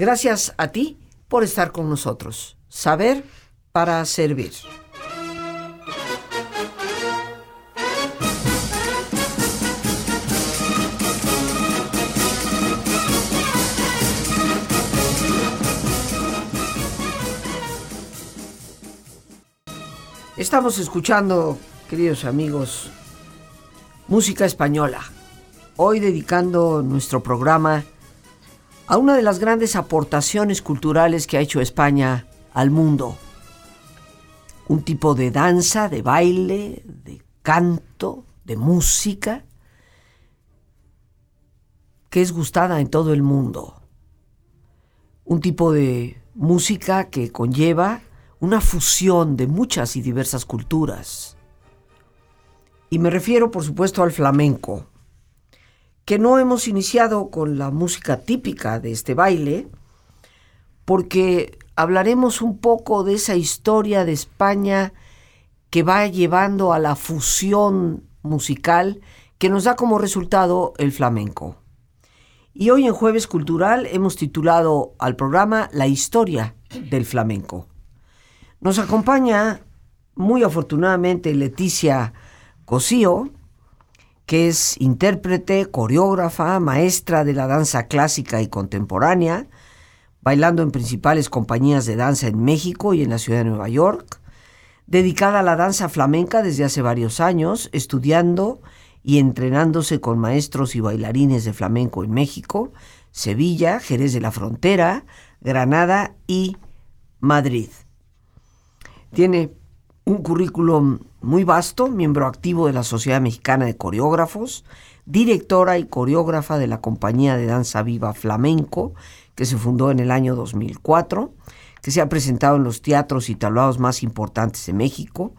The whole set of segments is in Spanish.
Gracias a ti por estar con nosotros. Saber para servir. Estamos escuchando, queridos amigos, música española. Hoy dedicando nuestro programa a una de las grandes aportaciones culturales que ha hecho España al mundo. Un tipo de danza, de baile, de canto, de música, que es gustada en todo el mundo. Un tipo de música que conlleva una fusión de muchas y diversas culturas. Y me refiero, por supuesto, al flamenco, que no hemos iniciado con la música típica de este baile, porque hablaremos un poco de esa historia de España que va llevando a la fusión musical que nos da como resultado el flamenco. Y hoy en Jueves Cultural hemos titulado al programa La historia del flamenco. Nos acompaña muy afortunadamente Leticia Cosío, que es intérprete, coreógrafa, maestra de la danza clásica y contemporánea, bailando en principales compañías de danza en México y en la ciudad de Nueva York, dedicada a la danza flamenca desde hace varios años, estudiando y entrenándose con maestros y bailarines de flamenco en México, Sevilla, Jerez de la Frontera, Granada y Madrid. Tiene un currículum muy vasto, miembro activo de la Sociedad Mexicana de Coreógrafos, directora y coreógrafa de la compañía de danza viva flamenco, que se fundó en el año 2004, que se ha presentado en los teatros y tablados más importantes de México,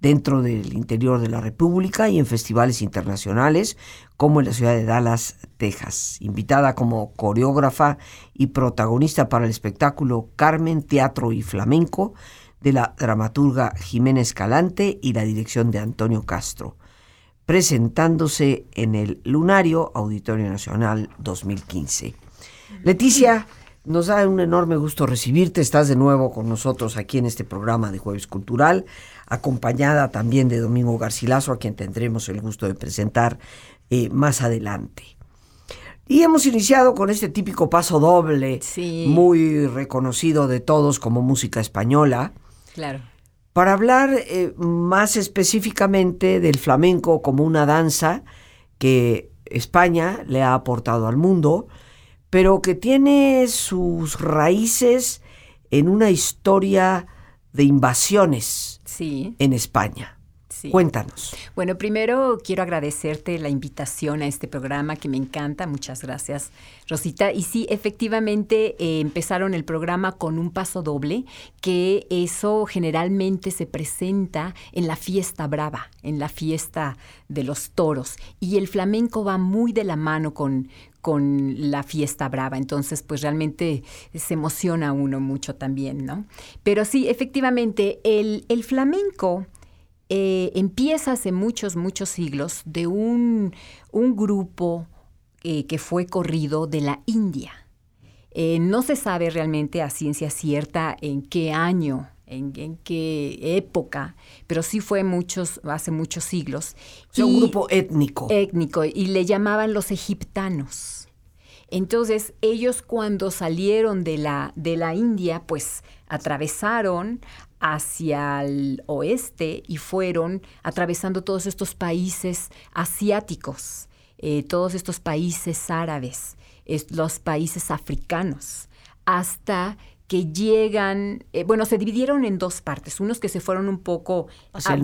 dentro del interior de la República y en festivales internacionales, como en la ciudad de Dallas, Texas. Invitada como coreógrafa y protagonista para el espectáculo Carmen, Teatro y Flamenco, de la dramaturga Jiménez Escalante y la dirección de Antonio Castro, presentándose en el Lunario Auditorio Nacional 2015. Leticia, nos da un enorme gusto recibirte. Estás de nuevo con nosotros aquí en este programa de Jueves Cultural, acompañada también de Domingo Garcilaso, a quien tendremos el gusto de presentar eh, más adelante. Y hemos iniciado con este típico paso doble, muy reconocido de todos como música española, Claro. Para hablar eh, más específicamente del flamenco como una danza que España le ha aportado al mundo, pero que tiene sus raíces en una historia de invasiones en España. Cuéntanos. Bueno, primero quiero agradecerte la invitación a este programa que me encanta. Muchas gracias, Rosita. Y sí, efectivamente eh, empezaron el programa con un paso doble, que eso generalmente se presenta en la fiesta brava, en la fiesta de los toros. Y el flamenco va muy de la mano con, con la fiesta brava. Entonces, pues realmente se emociona uno mucho también, ¿no? Pero sí, efectivamente, el, el flamenco eh, empieza hace muchos, muchos siglos de un, grupo eh, que fue corrido de la India. Eh, no se sabe realmente a ciencia cierta en qué año, en, qué época, pero sí fue muchos, hace muchos siglos. un grupo étnico. Étnico, y le llamaban los egiptanos. Entonces, ellos cuando salieron de la, de la India, pues atravesaron hacia el oeste y fueron atravesando todos estos países asiáticos, eh, todos estos países árabes, los países africanos, hasta que llegan, eh, bueno, se dividieron en dos partes, unos que se fueron un poco hacia,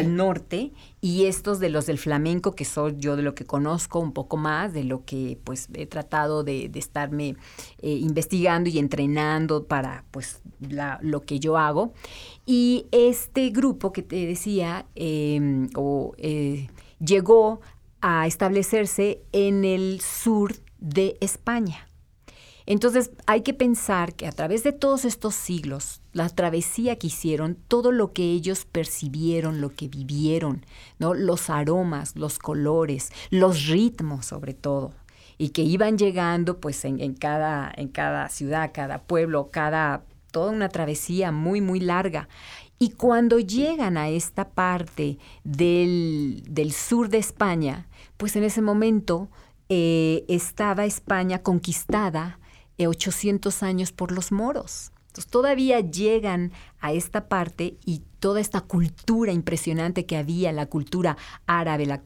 el, norte. y estos de los del flamenco, que soy yo de lo que conozco un poco más, de lo que pues he tratado de, estarme eh, investigando y entrenando para pues lo que yo hago. Y este grupo que te decía, em, eh, llegó a establecerse en el sur de España. Entonces hay que pensar que a través de todos estos siglos, la travesía que hicieron, todo lo que ellos percibieron, lo que vivieron, ¿no? los aromas, los colores, los ritmos sobre todo, y que iban llegando pues en, cada, en cada ciudad, cada pueblo, cada, toda una travesía muy, muy larga. Y cuando llegan a esta parte del, sur de España, pues en ese momento eh, estaba España conquistada 800 años por los moros. Entonces todavía llegan a esta parte y toda esta cultura impresionante que había, la cultura árabe, la,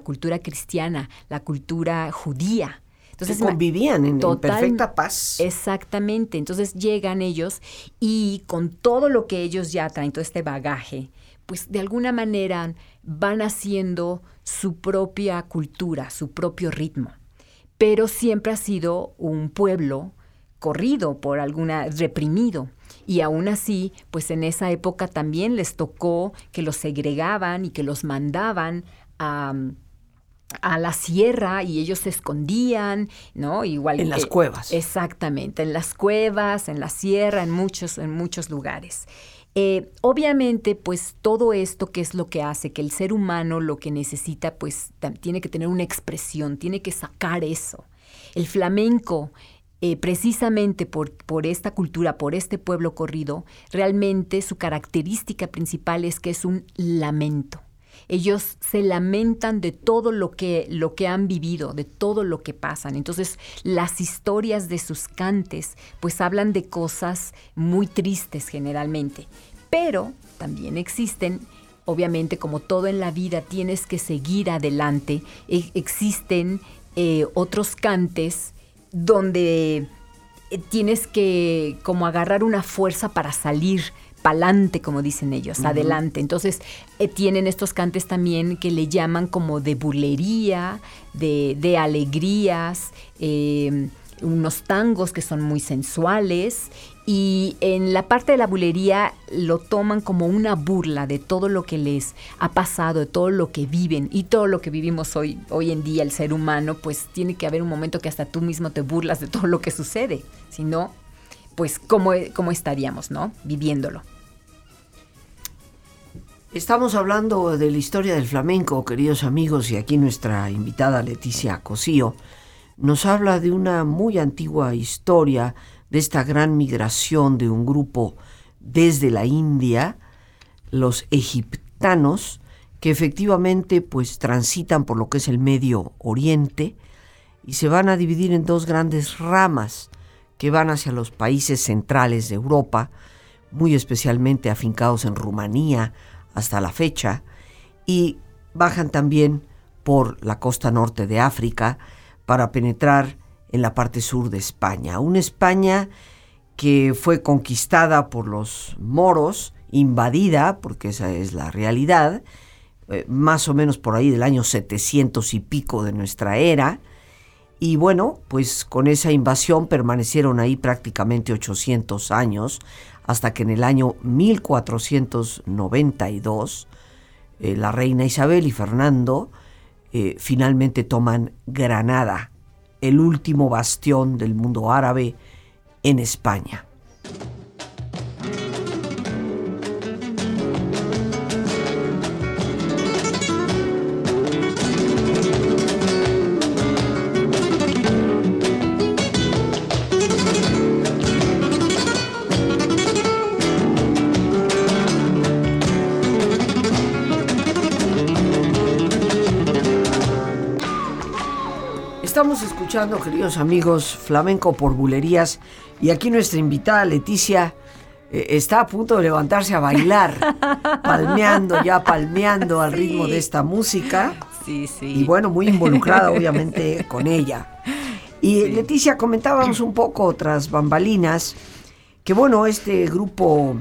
cultura cristiana, la cultura judía. Entonces, convivían en, perfecta paz. Exactamente. Entonces llegan ellos y con todo lo que ellos ya traen, todo este bagaje, pues de alguna manera van haciendo su propia cultura, su propio ritmo. Pero siempre ha sido un pueblo corrido por alguna, reprimido. Y aún así, pues en esa época también les tocó que los segregaban y que los mandaban a, a la sierra y ellos se escondían, ¿no? Igual en las cuevas. Exactamente, en las cuevas, en la sierra, en muchos, en muchos lugares. Eh, obviamente, pues todo esto que es lo que hace que el ser humano lo que necesita, pues tiene que tener una expresión, tiene que sacar eso. El flamenco eh, precisamente por, por, esta cultura, por este pueblo corrido, realmente su característica principal es que es un lamento. Ellos se lamentan de todo lo que, lo que han vivido, de todo lo que pasan. Entonces, las historias de sus cantes, pues hablan de cosas muy tristes generalmente. Pero también existen obviamente como todo en la vida tienes que seguir adelante, e, existen eh, otros cantes donde eh, tienes que como agarrar una fuerza para salir pa'lante, como dicen ellos, adelante. Entonces, eh, tienen estos cantes también que le llaman como de bulería, de, de alegrías, eh, unos tangos que son muy sensuales y en la parte de la bulería lo toman como una burla de todo lo que les ha pasado, de todo lo que viven y todo lo que vivimos hoy, hoy en día el ser humano, pues tiene que haber un momento que hasta tú mismo te burlas de todo lo que sucede, si no, pues cómo, cómo estaríamos, ¿no? Viviéndolo. Estamos hablando de la historia del flamenco, queridos amigos, y aquí nuestra invitada Leticia Cosío nos habla de una muy antigua historia de esta gran migración de un grupo desde la India, los egiptanos, que efectivamente pues transitan por lo que es el Medio Oriente y se van a dividir en dos grandes ramas que van hacia los países centrales de Europa, muy especialmente afincados en Rumanía hasta la fecha, y bajan también por la costa norte de África para penetrar en la parte sur de España. Una España que fue conquistada por los moros, invadida, porque esa es la realidad, eh, más o menos por ahí del año 700 y pico de nuestra era. Y bueno, pues con esa invasión permanecieron ahí prácticamente 800 años, hasta que en el año 1492 eh, la reina Isabel y Fernando eh, finalmente toman Granada el último bastión del mundo árabe en España. Escuchando, queridos amigos, flamenco por bulerías y aquí nuestra invitada Leticia eh, está a punto de levantarse a bailar, palmeando, ya palmeando al ritmo de esta música. Sí, sí. Y bueno, muy involucrada obviamente con ella. Y Leticia, comentábamos un poco tras bambalinas que bueno, este grupo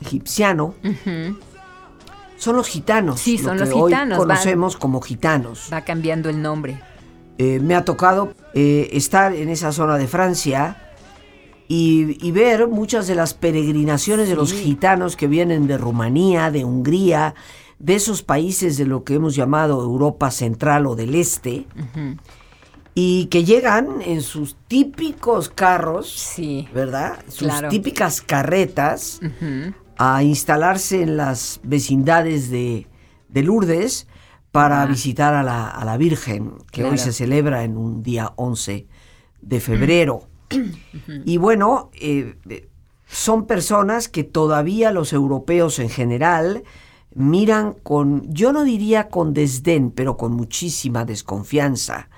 egipciano son los gitanos. Sí, son los gitanos. Hoy conocemos como gitanos. Va cambiando el nombre. Eh, me ha tocado eh, estar en esa zona de Francia y, ver muchas de las peregrinaciones de los gitanos que vienen de Rumanía, de Hungría, de esos países de lo que hemos llamado Europa Central o del Este, y que llegan en sus típicos carros, sí, ¿verdad? Sus típicas carretas a instalarse en las vecindades de, de Lourdes para visitar a la, a la Virgen, que hoy se celebra en un día 11 de febrero. y bueno, eh, son personas que todavía los europeos en general miran con, yo no diría con desdén, pero con muchísima desconfianza.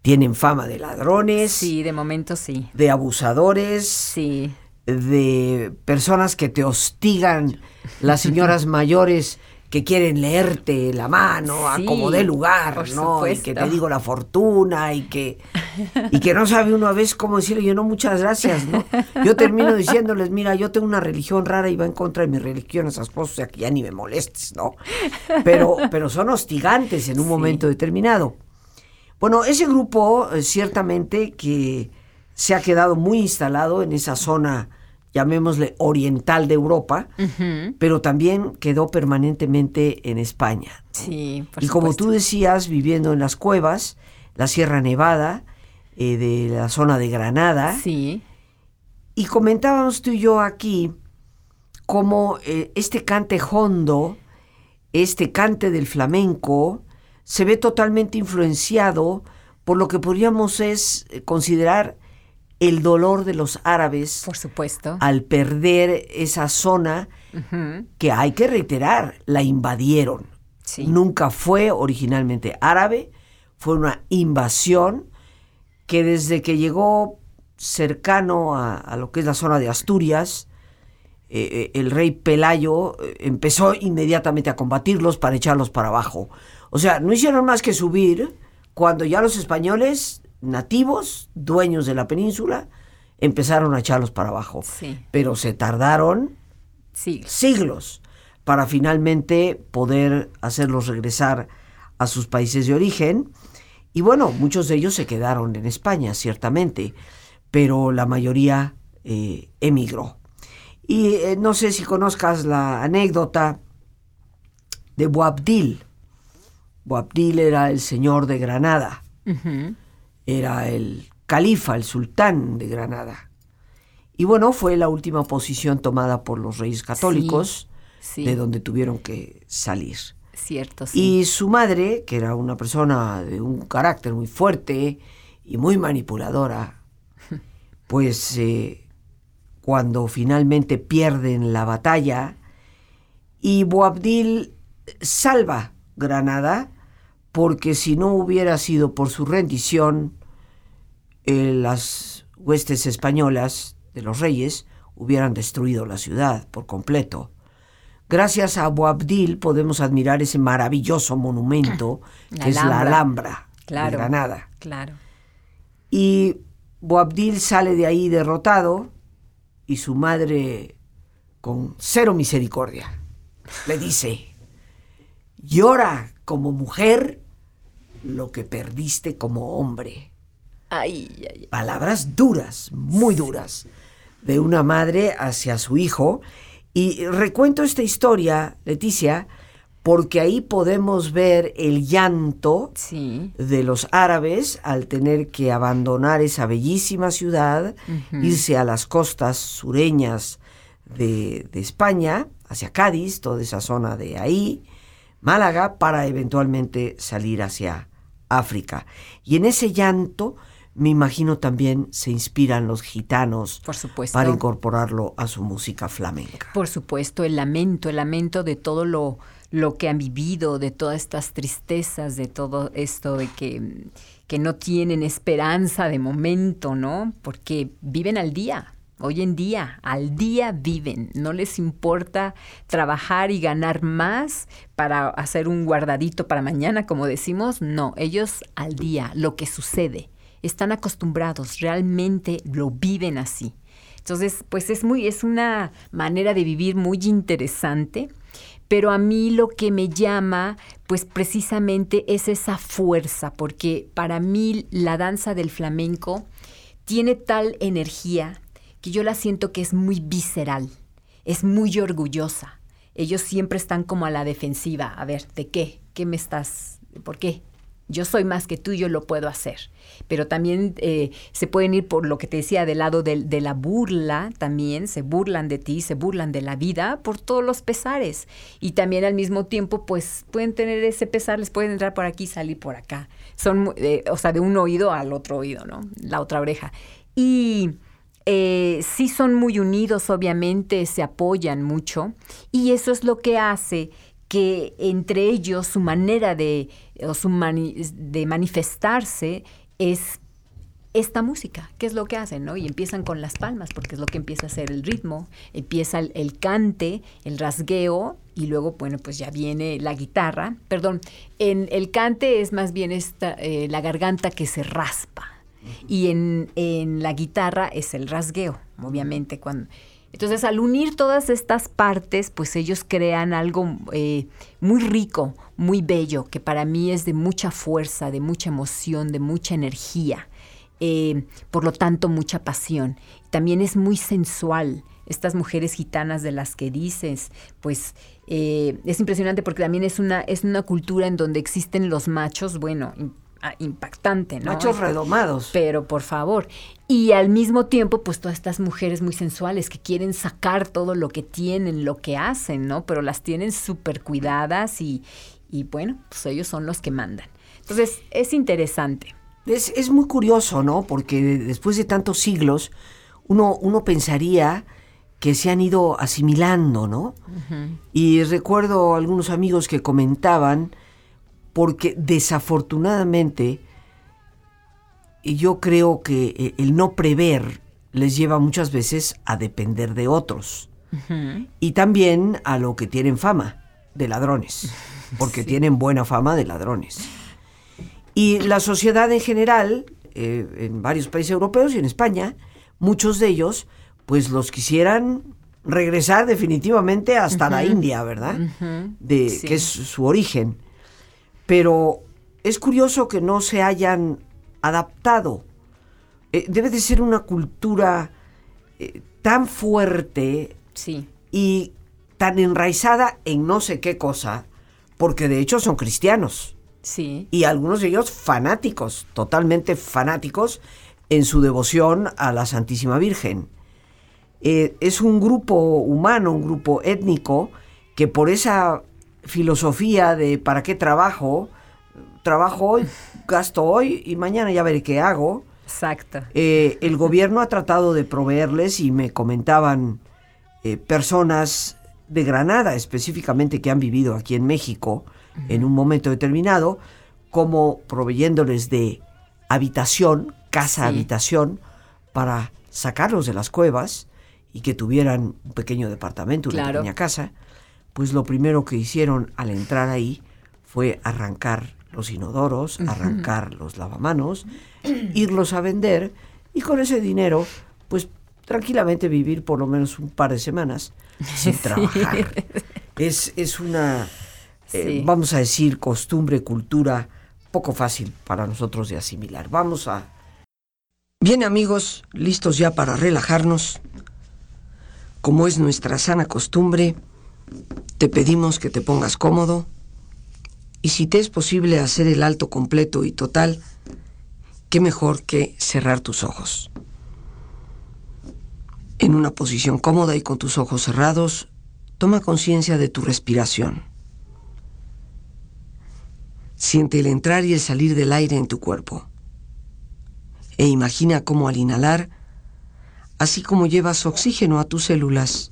Tienen fama de ladrones. Sí, de momento sí. De abusadores. Sí. De personas que te hostigan, las señoras mayores que quieren leerte la mano a como de lugar, ¿no? Y que te digo la fortuna y que y que no sabe uno a veces cómo decirle, yo no, muchas gracias, ¿no? Yo termino diciéndoles, mira, yo tengo una religión rara y va en contra de mi religión, esas cosas, o sea que ya ni me molestes, ¿no? Pero, pero son hostigantes en un momento determinado. Bueno, ese grupo eh, ciertamente que se ha quedado muy instalado en esa zona llamémosle oriental de Europa, pero también quedó permanentemente en España. Sí, Y como tú decías, viviendo en las cuevas, la Sierra Nevada, eh, de la zona de Granada. Sí. Y comentábamos tú y yo aquí cómo eh, este cante hondo, este cante del flamenco, se ve totalmente influenciado por lo que podríamos es eh, considerar el dolor de los árabes. Por supuesto. Al perder esa zona que hay que reiterar, la invadieron. Nunca fue originalmente árabe, fue una invasión que desde que llegó cercano a, lo que es la zona de Asturias, eh, eh, el rey Pelayo eh, empezó inmediatamente a combatirlos para echarlos para abajo. O sea, no hicieron más que subir cuando ya los españoles nativos, dueños de la península, empezaron a echarlos para abajo. Pero se tardaron siglos para finalmente poder hacerlos regresar a sus países de origen. Y bueno, muchos de ellos se quedaron en España, ciertamente, pero la mayoría eh, emigró. Y eh, no sé si conozcas la anécdota de Boabdil. Boabdil era el señor de Granada era el califa, el sultán de Granada. Y bueno, fue la última posición tomada por los reyes católicos, de donde tuvieron que salir. Cierto, sí. Y su madre, que era una persona de un carácter muy fuerte y muy manipuladora, pues eh, cuando finalmente pierden la batalla y Boabdil salva Granada, porque si no hubiera sido por su rendición, eh, las huestes españolas de los reyes hubieran destruido la ciudad por completo. Gracias a Boabdil podemos admirar ese maravilloso monumento que es la Alhambra de Granada. Claro. Y Boabdil sale de ahí derrotado y su madre, con cero misericordia, le dice, llora como mujer lo que perdiste como hombre. Ay, Palabras duras, muy duras, de una madre hacia su hijo. Y recuento esta historia, Leticia, porque ahí podemos ver el llanto de los árabes al tener que abandonar esa bellísima ciudad, irse a las costas sureñas de, de, España, hacia Cádiz, toda esa zona de ahí, Málaga, para eventualmente salir hacia África. Y en ese llanto, me imagino también se inspiran los gitanos Por supuesto. para incorporarlo a su música flamenca. Por supuesto, el lamento, el lamento de todo lo, lo que han vivido, de todas estas tristezas, de todo esto de que, que no tienen esperanza de momento, ¿no? Porque viven al día. Hoy en día, al día viven, no les importa trabajar y ganar más para hacer un guardadito para mañana, como decimos, no, ellos al día, lo que sucede, están acostumbrados, realmente lo viven así. Entonces, pues es muy, es una manera de vivir muy interesante, pero a mí lo que me llama, pues precisamente es esa fuerza, porque para mí la danza del flamenco tiene tal energía, que yo la siento que es muy visceral, es muy orgullosa. Ellos siempre están como a la defensiva. A ver, ¿de qué? ¿Qué me estás? ¿Por qué? yo soy más que tú, yo lo puedo hacer. Pero también eh, se pueden ir por lo que te decía, del lado de, la burla, también se burlan de ti, se burlan de la vida por todos los pesares. Y también al mismo tiempo, pues pueden tener ese pesar, les pueden entrar por aquí, salir por acá. Son, eh, o sea, de un oído al otro oído, ¿no? La otra oreja. Y eh, sí son muy unidos, obviamente, se apoyan mucho. Y eso es lo que hace que entre ellos su manera de, su de manifestarse es esta música, que es lo que hacen, ¿no? Y empiezan con las palmas, porque es lo que empieza a ser el ritmo, empieza el, cante, el rasgueo, y luego, bueno, pues ya viene la guitarra. Perdón, en el cante es más bien esta, eh, la garganta que se raspa, y en, en la guitarra es el rasgueo, obviamente, cuando entonces, al unir todas estas partes, pues ellos crean algo eh, muy rico, muy bello, que para mí es de mucha fuerza, de mucha emoción, de mucha energía, eh, por lo tanto, mucha pasión. También es muy sensual. Estas mujeres gitanas de las que dices, pues eh, es impresionante porque también es una, es una cultura en donde existen los machos, bueno, impactante, ¿no? Machos redomados. Pero por favor. Y al mismo tiempo, pues todas estas mujeres muy sensuales que quieren sacar todo lo que tienen, lo que hacen, ¿no? Pero las tienen súper cuidadas y, y, bueno, pues ellos son los que mandan. Entonces, es interesante. Es, es muy curioso, ¿no? Porque después de tantos siglos, uno, uno pensaría que se han ido asimilando, ¿no? Y recuerdo algunos amigos que comentaban porque desafortunadamente yo creo que eh, el no prever les lleva muchas veces a depender de otros. Y también a lo que tienen fama de ladrones, porque tienen buena fama de ladrones. Y la sociedad en general, eh, en varios países europeos y en España, muchos de ellos, pues los quisieran regresar definitivamente hasta la India, ¿verdad? de, Que es su origen pero es curioso que no se hayan adaptado. Eh, debe de ser una cultura eh, tan fuerte sí. y tan enraizada en no sé qué cosa, porque de hecho son cristianos. Sí. Y algunos de ellos fanáticos, totalmente fanáticos en su devoción a la Santísima Virgen. Eh, es un grupo humano, un grupo étnico, que por esa filosofía de para qué trabajo, trabajo hoy, gasto hoy y mañana ya veré qué hago. Exacto. Eh, el gobierno ha tratado de proveerles y me comentaban eh, personas de Granada específicamente que han vivido aquí en México en un momento determinado, como proveyéndoles de habitación, casa habitación, para sacarlos de las cuevas y que tuvieran un pequeño departamento, una pequeña casa pues lo primero que hicieron al entrar ahí fue arrancar los inodoros, arrancar los lavamanos, irlos a vender y con ese dinero, pues tranquilamente vivir por lo menos un par de semanas sin trabajar. Es, es una, eh, vamos a decir, costumbre, cultura poco fácil para nosotros de asimilar. Vamos a... Bien amigos, listos ya para relajarnos. Como es nuestra sana costumbre, te pedimos que te pongas cómodo y si te es posible hacer el alto completo y total, qué mejor que cerrar tus ojos. En una posición cómoda y con tus ojos cerrados, toma conciencia de tu respiración. Siente el entrar y el salir del aire en tu cuerpo. E imagina cómo al inhalar, así como llevas oxígeno a tus células,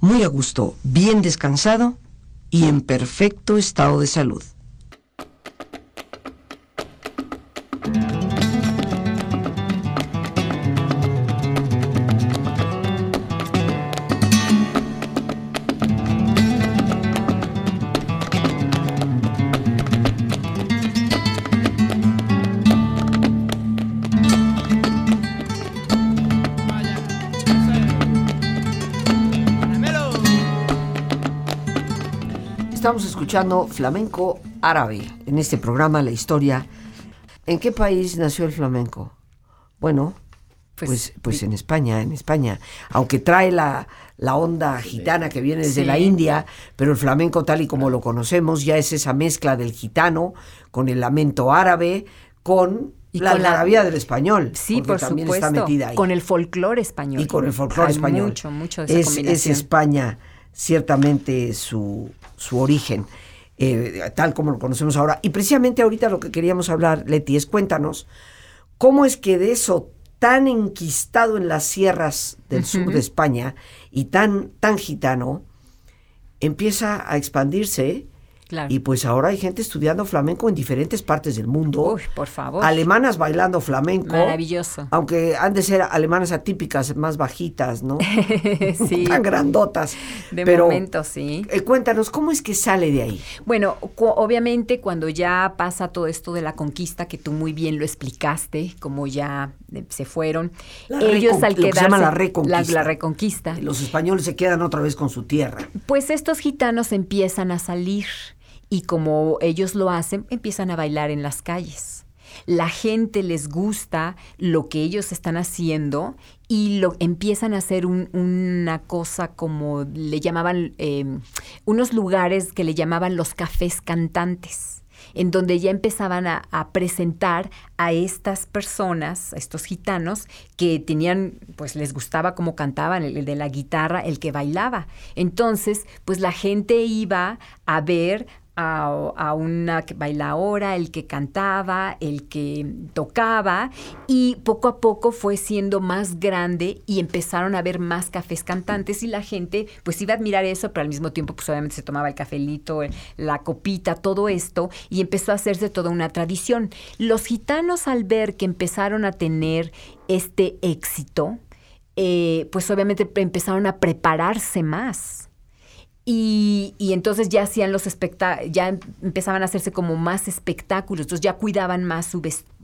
muy a gusto, bien descansado y en perfecto estado de salud. Estamos escuchando flamenco árabe en este programa La Historia. ¿En qué país nació el flamenco? Bueno, pues, pues, pues en España, en España. Aunque trae la, la onda gitana que viene desde la India, pero el flamenco tal y como lo conocemos ya es esa mezcla del gitano con el lamento árabe, con la algarabía del español. Sí, por también supuesto. Está metida ahí. Con el folclore español. Y con el folclore español. Mucho, mucho de esa es, es España ciertamente su, su origen, eh, tal como lo conocemos ahora. Y precisamente ahorita lo que queríamos hablar, Leti, es cuéntanos cómo es que de eso tan enquistado en las sierras del sur de España y tan, tan gitano, empieza a expandirse y pues ahora hay gente estudiando flamenco en diferentes partes del mundo. Uy, por favor. Alemanas bailando flamenco. Maravilloso. Aunque han de ser alemanas atípicas, más bajitas, ¿no? sí. Tan grandotas. De momento, sí. Eh, cuéntanos, ¿cómo es que sale de ahí? Bueno, obviamente cuando ya pasa todo esto de la conquista, que tú muy bien lo explicaste, como ya eh, se fueron, ellos al quedarse... se llama la reconquista. La, reconquista. Los españoles se quedan otra vez con su tierra. Pues estos gitanos empiezan a salir y como ellos lo hacen, empiezan a bailar en las calles. La gente les gusta lo que ellos están haciendo y lo empiezan a hacer una cosa como le llamaban em, unos lugares que le llamaban los cafés cantantes en donde ya empezaban a, presentar a estas personas, a estos gitanos, que tenían, pues les gustaba cómo cantaban, el, de la guitarra, el que bailaba. Entonces, pues la gente iba a ver a, una bailaora, el que cantaba, el que tocaba, y poco a poco fue siendo más grande y empezaron a ver más cafés cantantes y la gente pues iba a admirar eso, pero al mismo tiempo pues obviamente se tomaba el cafelito, la copita, todo esto, y empezó a hacerse toda una tradición. Los gitanos al ver que empezaron a tener este éxito, eh, pues obviamente empezaron a prepararse más y, entonces ya hacían los espectáculos, ya empezaban a hacerse como más espectáculos, entonces ya cuidaban más su,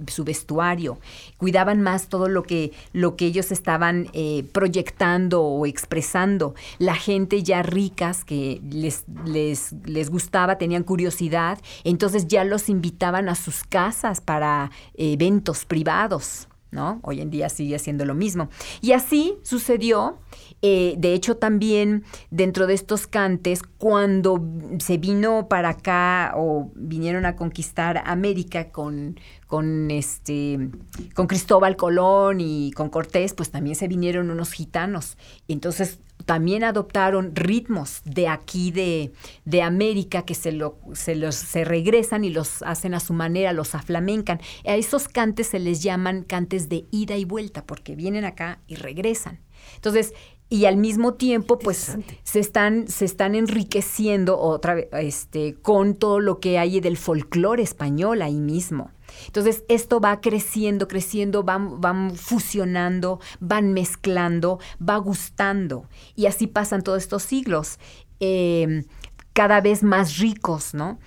su vestuario, cuidaban más todo lo que, lo que ellos estaban eh, proyectando o expresando. La gente ya ricas que les, les, les gustaba, tenían curiosidad, entonces ya los invitaban a sus casas para eventos privados. ¿No? Hoy en día sigue siendo lo mismo. Y así sucedió eh, de hecho, también dentro de estos cantes, cuando se vino para acá o vinieron a conquistar América con, con, este, con Cristóbal Colón y con Cortés, pues también se vinieron unos gitanos. Entonces también adoptaron ritmos de aquí de, de América que se, lo, se, los, se regresan y los hacen a su manera, los aflamencan. A esos cantes se les llaman cantes de ida y vuelta porque vienen acá y regresan. Entonces, y al mismo tiempo pues se están se están enriqueciendo otra vez este con todo lo que hay del folclore español ahí mismo Entonces, esto va creciendo, creciendo, van, van fusionando, van mezclando, va gustando. Y así pasan todos estos siglos, eh, cada vez más ricos, ¿no?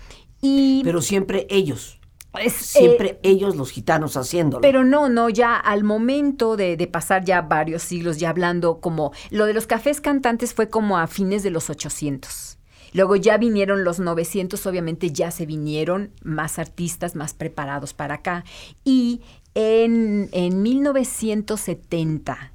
Y, Pero siempre ellos. Siempre eh, ellos, los gitanos, haciéndolo. Pero no, no, ya al momento de, pasar ya varios siglos, ya hablando como. Lo de los cafés cantantes fue como a fines de los 800. Luego ya vinieron los 900, obviamente ya se vinieron más artistas más preparados para acá. Y en, en 1970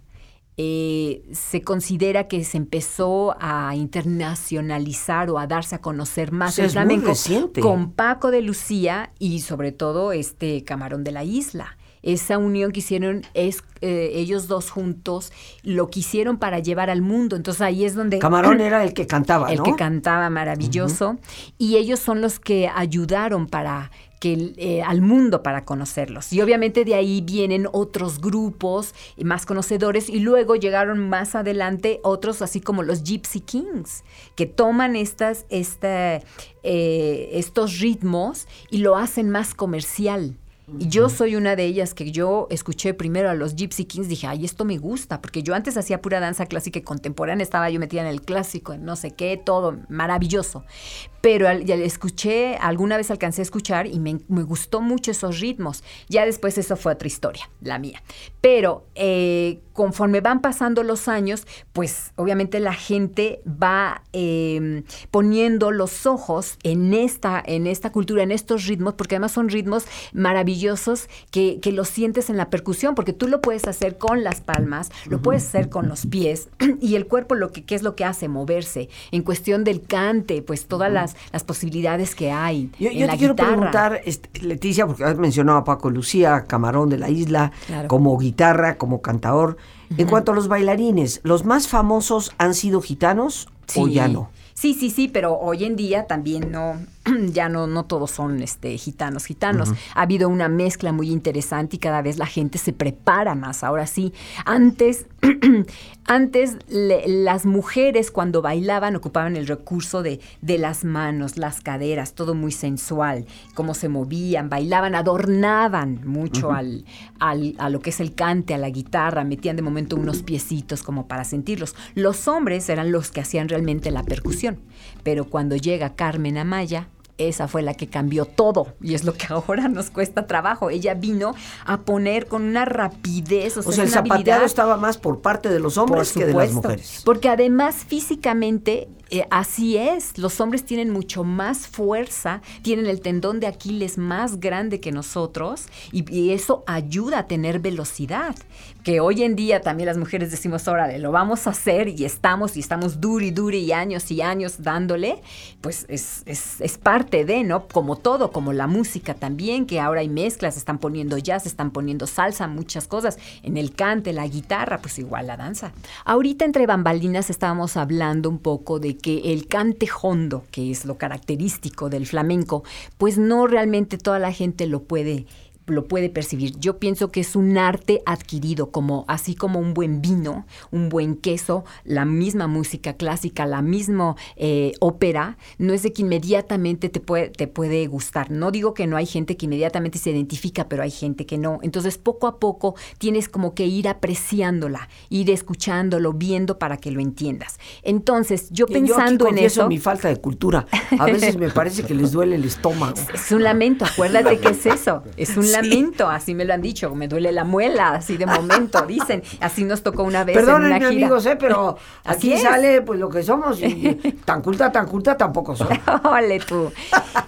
eh, se considera que se empezó a internacionalizar o a darse a conocer más el flamenco con Paco de Lucía y sobre todo este Camarón de la Isla. Esa unión que hicieron es eh, ellos dos juntos lo que hicieron para llevar al mundo. Entonces ahí es donde Camarón era el que cantaba, el que cantaba maravilloso y ellos son los que ayudaron para eh, al mundo para conocerlos. Y obviamente de ahí vienen otros grupos más conocedores y luego llegaron más adelante otros así como los Gypsy Kings, que toman estas, eh, estos ritmos y lo hacen más comercial. Y yo soy una de ellas que yo escuché primero a los Gypsy Kings, dije, ay, esto me gusta, porque yo antes hacía pura danza clásica y contemporánea, estaba yo metida en el clásico, en no sé qué, todo maravilloso pero ya escuché, alguna vez alcancé a escuchar y me, gustó mucho esos ritmos. Ya después eso fue otra historia, la mía. Pero eh, conforme van pasando los años, pues obviamente la gente va em, poniendo los ojos en esta, en esta cultura, en estos ritmos, porque además son ritmos maravillosos que, que los sientes en la percusión, porque tú lo puedes hacer con las palmas, lo puedes hacer con los pies, y el cuerpo lo que ¿qué es lo que hace, moverse. En cuestión del cante, pues todas las las, posibilidades que hay. Yo, te quiero preguntar, este, Leticia, porque has mencionado a Paco Lucía, Camarón de la Isla, como guitarra, como cantador. En cuanto a los bailarines, ¿los más famosos han sido gitanos o ya no? Sí, sí, sí, pero hoy en día también no, ya no, no todos son este, gitanos, gitanos. Ha habido una mezcla muy interesante y cada vez la gente se prepara más. Ahora sí, antes, antes las mujeres cuando bailaban ocupaban el recurso de, de las manos, las caderas, todo muy sensual, cómo se movían, bailaban, adornaban mucho al, al, a lo que es el cante, a la guitarra, metían de momento unos piecitos como para sentirlos. Los hombres eran los que hacían realmente la percusión pero cuando llega Carmen Amaya, esa fue la que cambió todo y es lo que ahora nos cuesta trabajo. Ella vino a poner con una rapidez, o, sea, el zapateado estaba más por parte de los hombres que de las mujeres. Porque además físicamente eh, así es, los hombres tienen mucho más fuerza, tienen el tendón de Aquiles más grande que nosotros y, eso ayuda a tener velocidad. Que hoy en día también las mujeres decimos, órale, lo vamos a hacer y estamos y estamos duro y duro y años y años dándole, pues es, es, parte de, ¿no? Como todo, como la música también, que ahora hay mezclas, están poniendo jazz, están poniendo salsa, muchas cosas, en el cante, la guitarra, pues igual la danza. Ahorita entre bambalinas estábamos hablando un poco de que el cante hondo, que es lo característico del flamenco, pues no realmente toda la gente lo puede lo puede percibir. Yo pienso que es un arte adquirido, como así como un buen vino, un buen queso, la misma música clásica, la misma eh, ópera, no es de que inmediatamente te puede, te puede gustar. No digo que no hay gente que inmediatamente se identifica, pero hay gente que no. Entonces, poco a poco tienes como que ir apreciándola, ir escuchándolo, viendo para que lo entiendas. Entonces, yo pensando en eso. mi falta de cultura. A veces me parece que les duele el estómago. Es un lamento, acuérdate que es eso. Es un lamento, así me lo han dicho, me duele la muela, así de momento, dicen. Así nos tocó una vez en una gira. amigos, ¿eh? pero aquí sale pues lo que somos y tan culta, tan culta tampoco soy. Ole tú.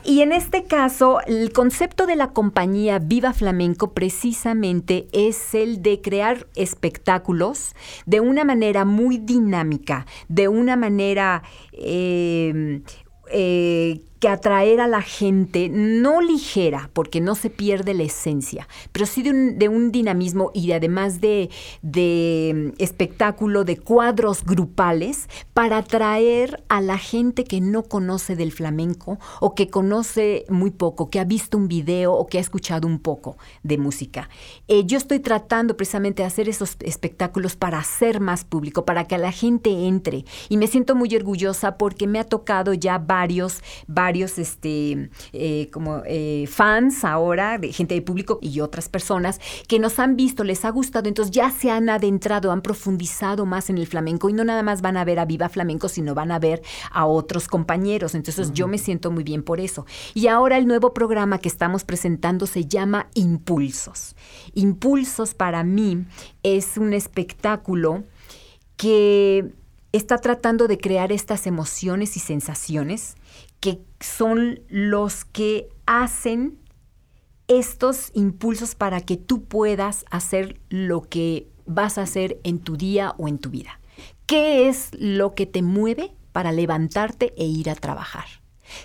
Y en este caso, el concepto de la compañía Viva Flamenco precisamente es el de crear espectáculos de una manera muy dinámica, de una manera eh, eh, que atraer a la gente, no ligera, porque no se pierde la esencia, pero sí de un, dinamismo y además de, de, mm, espectáculo, de cuadros grupales, para atraer a la gente que no conoce del flamenco o que conoce muy poco, que ha visto un video o que ha escuchado un poco de música. Eh, yo estoy tratando precisamente de hacer esos espectáculos para hacer más público, para que la gente entre. Y me siento muy orgullosa porque me ha tocado ya varios, varios varios este, eh, como eh, fans ahora, de gente de público y otras personas que nos han visto, les ha gustado, entonces ya se han adentrado, han profundizado más en el flamenco y no nada más van a ver a Viva Flamenco, sino van a ver a otros compañeros. Entonces yo me siento muy bien por eso. Y ahora el nuevo programa que estamos presentando se llama Impulsos. Impulsos para mí es un espectáculo que está tratando de crear estas emociones y sensaciones que son los que hacen estos impulsos para que tú puedas hacer lo que vas a hacer en tu día o en tu vida. ¿Qué es lo que te mueve para levantarte e ir a trabajar?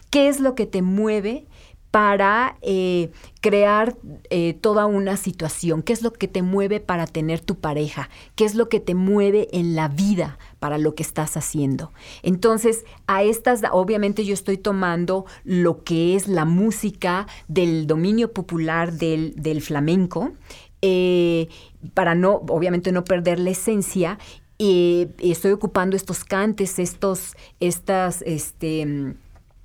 ¿Qué es lo que te mueve para eh, crear eh, toda una situación? ¿Qué es lo que te mueve para tener tu pareja? ¿Qué es lo que te mueve en la vida para lo que estás haciendo? Entonces, a estas, obviamente yo estoy tomando lo que es la música del dominio popular del, flamenco. Eh, para no, obviamente no perder la esencia, y estoy ocupando estos cantes, estos, estas, este,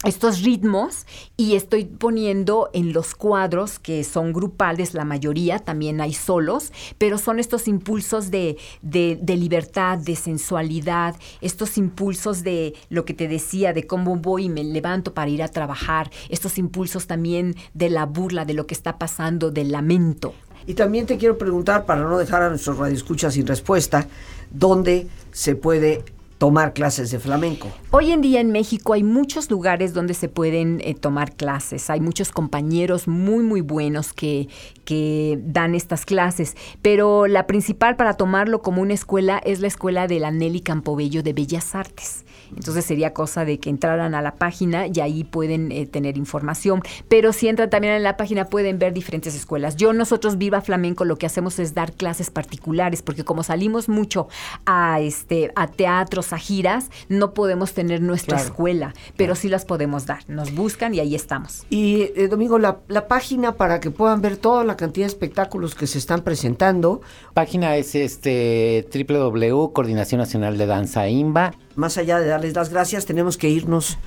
estos ritmos y estoy poniendo en los cuadros que son grupales, la mayoría, también hay solos, pero son estos impulsos de, de, libertad, de sensualidad, estos impulsos de lo que te decía, de cómo voy y me levanto para ir a trabajar, estos impulsos también de la burla, de lo que está pasando, del lamento. Y también te quiero preguntar, para no dejar a nuestros radioescuchas sin respuesta, ¿dónde se puede tomar clases de flamenco? Hoy en día en México hay muchos lugares donde se pueden eh, tomar clases. Hay muchos compañeros muy, muy buenos que, que dan estas clases. Pero la principal para tomarlo como una escuela es la escuela de la Nelly Campobello de Bellas Artes. Entonces sería cosa de que entraran a la página y ahí pueden eh, tener información. Pero si entran también en la página pueden ver diferentes escuelas. Yo, nosotros, Viva Flamenco, lo que hacemos es dar clases particulares, porque como salimos mucho a, este, a teatros, a giras, no podemos tener nuestra escuela, pero sí las podemos dar. Nos buscan y ahí estamos. Y, eh, Domingo, la, la página para que puedan ver toda la cantidad de espectáculos que se están presentando. Página es este www Coordinación Nacional de Danza IMBA más allá de darles las gracias, tenemos que irnos.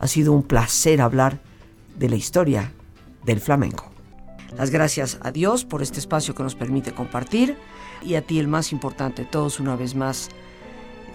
Ha sido un placer hablar de la historia del flamenco. Las gracias a Dios por este espacio que nos permite compartir y a ti el más importante, todos una vez más.